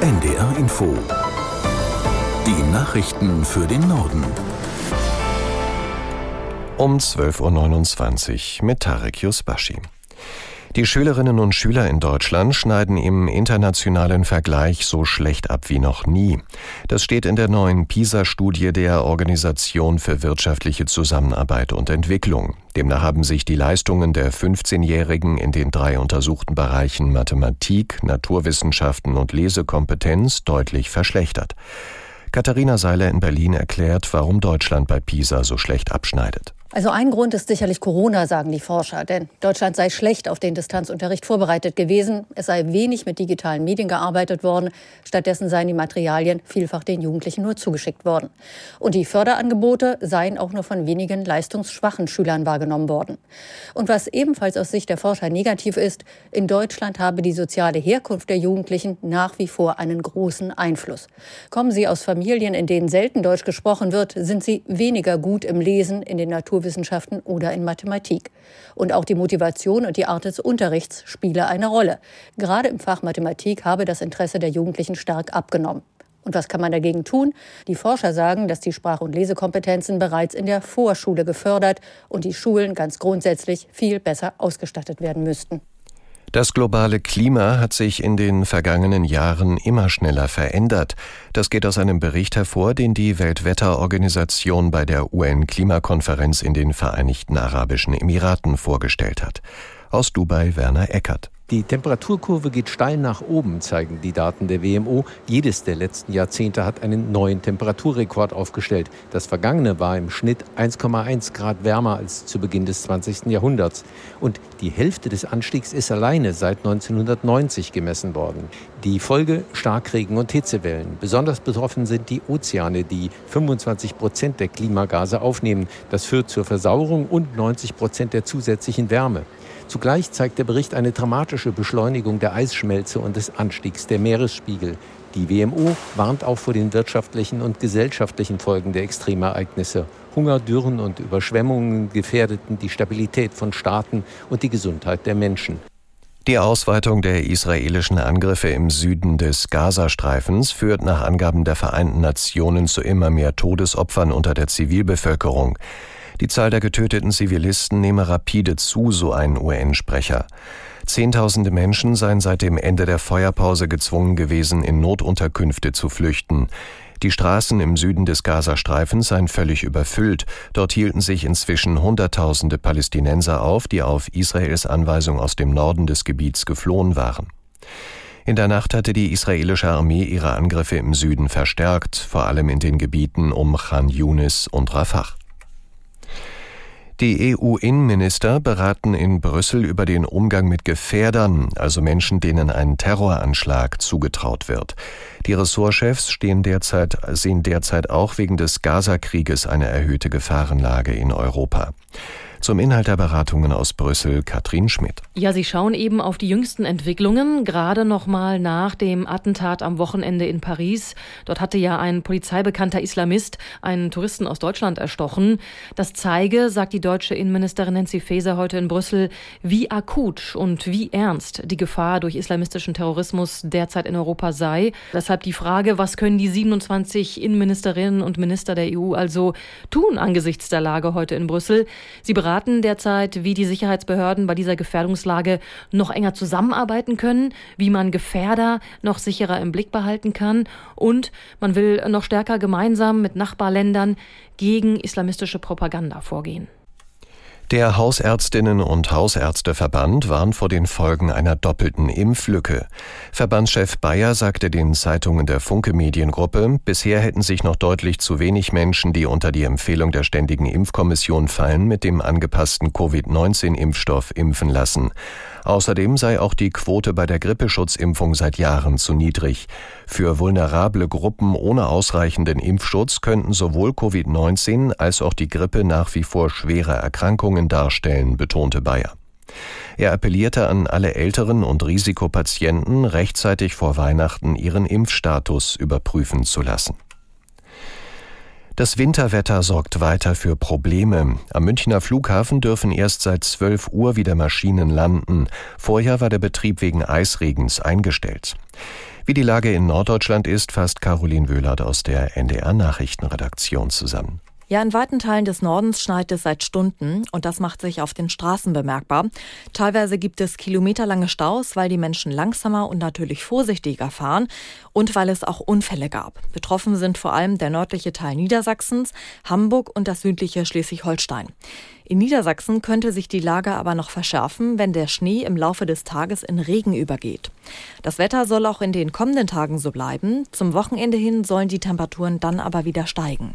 NDR Info. Die Nachrichten für den Norden. Um 12.29 Uhr mit Tarek Yusbashi. Die Schülerinnen und Schüler in Deutschland schneiden im internationalen Vergleich so schlecht ab wie noch nie. Das steht in der neuen PISA-Studie der Organisation für wirtschaftliche Zusammenarbeit und Entwicklung. Demnach haben sich die Leistungen der 15-Jährigen in den drei untersuchten Bereichen Mathematik, Naturwissenschaften und Lesekompetenz deutlich verschlechtert. Katharina Seiler in Berlin erklärt, warum Deutschland bei PISA so schlecht abschneidet. Also ein Grund ist sicherlich Corona, sagen die Forscher. Denn Deutschland sei schlecht auf den Distanzunterricht vorbereitet gewesen. Es sei wenig mit digitalen Medien gearbeitet worden. Stattdessen seien die Materialien vielfach den Jugendlichen nur zugeschickt worden. Und die Förderangebote seien auch nur von wenigen leistungsschwachen Schülern wahrgenommen worden. Und was ebenfalls aus Sicht der Forscher negativ ist, in Deutschland habe die soziale Herkunft der Jugendlichen nach wie vor einen großen Einfluss. Kommen sie aus Familien, in denen selten Deutsch gesprochen wird, sind sie weniger gut im Lesen, in den Natur Naturwissenschaften oder in Mathematik. Und auch die Motivation und die Art des Unterrichts spiele eine Rolle. Gerade im Fach Mathematik habe das Interesse der Jugendlichen stark abgenommen. Und was kann man dagegen tun? Die Forscher sagen, dass die Sprach- und Lesekompetenzen bereits in der Vorschule gefördert und die Schulen ganz grundsätzlich viel besser ausgestattet werden müssten. Das globale Klima hat sich in den vergangenen Jahren immer schneller verändert. Das geht aus einem Bericht hervor, den die Weltwetterorganisation bei der UN-Klimakonferenz in den Vereinigten Arabischen Emiraten vorgestellt hat. Aus Dubai Werner Eckert. Die Temperaturkurve geht steil nach oben, zeigen die Daten der WMO. Jedes der letzten Jahrzehnte hat einen neuen Temperaturrekord aufgestellt. Das vergangene war im Schnitt 1,1 Grad wärmer als zu Beginn des 20. Jahrhunderts. Und die Hälfte des Anstiegs ist alleine seit 1990 gemessen worden. Die Folge Starkregen und Hitzewellen. Besonders betroffen sind die Ozeane, die 25 Prozent der Klimagase aufnehmen. Das führt zur Versauerung und 90 Prozent der zusätzlichen Wärme. Zugleich zeigt der Bericht eine dramatische Beschleunigung der Eisschmelze und des Anstiegs der Meeresspiegel. Die WMO warnt auch vor den wirtschaftlichen und gesellschaftlichen Folgen der Extremereignisse. Hunger, Dürren und Überschwemmungen gefährdeten die Stabilität von Staaten und die Gesundheit der Menschen. Die Ausweitung der israelischen Angriffe im Süden des Gazastreifens führt nach Angaben der Vereinten Nationen zu immer mehr Todesopfern unter der Zivilbevölkerung. Die Zahl der getöteten Zivilisten nehme rapide zu, so ein UN-Sprecher. Zehntausende Menschen seien seit dem Ende der Feuerpause gezwungen gewesen, in Notunterkünfte zu flüchten. Die Straßen im Süden des Gazastreifens seien völlig überfüllt. Dort hielten sich inzwischen Hunderttausende Palästinenser auf, die auf Israels Anweisung aus dem Norden des Gebiets geflohen waren. In der Nacht hatte die israelische Armee ihre Angriffe im Süden verstärkt, vor allem in den Gebieten um Khan Yunis und Rafah. Die EU-Innenminister beraten in Brüssel über den Umgang mit Gefährdern, also Menschen, denen ein Terroranschlag zugetraut wird. Die Ressortchefs stehen derzeit, sehen derzeit auch wegen des Gaza-Krieges eine erhöhte Gefahrenlage in Europa. Zum Inhalt der Beratungen aus Brüssel Katrin Schmidt. Ja, Sie schauen eben auf die jüngsten Entwicklungen, gerade noch mal nach dem Attentat am Wochenende in Paris. Dort hatte ja ein polizeibekannter Islamist einen Touristen aus Deutschland erstochen. Das zeige, sagt die deutsche Innenministerin Nancy Faeser heute in Brüssel, wie akut und wie ernst die Gefahr durch islamistischen Terrorismus derzeit in Europa sei. Deshalb die Frage, was können die 27 Innenministerinnen und Minister der EU also tun angesichts der Lage heute in Brüssel? Sie beraten derzeit, wie die Sicherheitsbehörden bei dieser Gefährdungslage noch enger zusammenarbeiten können, wie man Gefährder noch sicherer im Blick behalten kann und man will noch stärker gemeinsam mit Nachbarländern gegen islamistische Propaganda vorgehen. Der Hausärztinnen und Hausärzteverband warnt vor den Folgen einer doppelten Impflücke. Verbandschef Bayer sagte den Zeitungen der Funke Mediengruppe, bisher hätten sich noch deutlich zu wenig Menschen, die unter die Empfehlung der Ständigen Impfkommission fallen, mit dem angepassten Covid-19-Impfstoff impfen lassen. Außerdem sei auch die Quote bei der Grippeschutzimpfung seit Jahren zu niedrig. Für vulnerable Gruppen ohne ausreichenden Impfschutz könnten sowohl Covid-19 als auch die Grippe nach wie vor schwere Erkrankungen darstellen, betonte Bayer. Er appellierte an alle älteren und Risikopatienten, rechtzeitig vor Weihnachten ihren Impfstatus überprüfen zu lassen. Das Winterwetter sorgt weiter für Probleme. Am Münchner Flughafen dürfen erst seit 12 Uhr wieder Maschinen landen. Vorher war der Betrieb wegen Eisregens eingestellt. Wie die Lage in Norddeutschland ist, fasst Caroline Wöhlert aus der NDR Nachrichtenredaktion zusammen. Ja, in weiten Teilen des Nordens schneit es seit Stunden und das macht sich auf den Straßen bemerkbar. Teilweise gibt es kilometerlange Staus, weil die Menschen langsamer und natürlich vorsichtiger fahren und weil es auch Unfälle gab. Betroffen sind vor allem der nördliche Teil Niedersachsens, Hamburg und das südliche Schleswig-Holstein. In Niedersachsen könnte sich die Lage aber noch verschärfen, wenn der Schnee im Laufe des Tages in Regen übergeht. Das Wetter soll auch in den kommenden Tagen so bleiben. Zum Wochenende hin sollen die Temperaturen dann aber wieder steigen.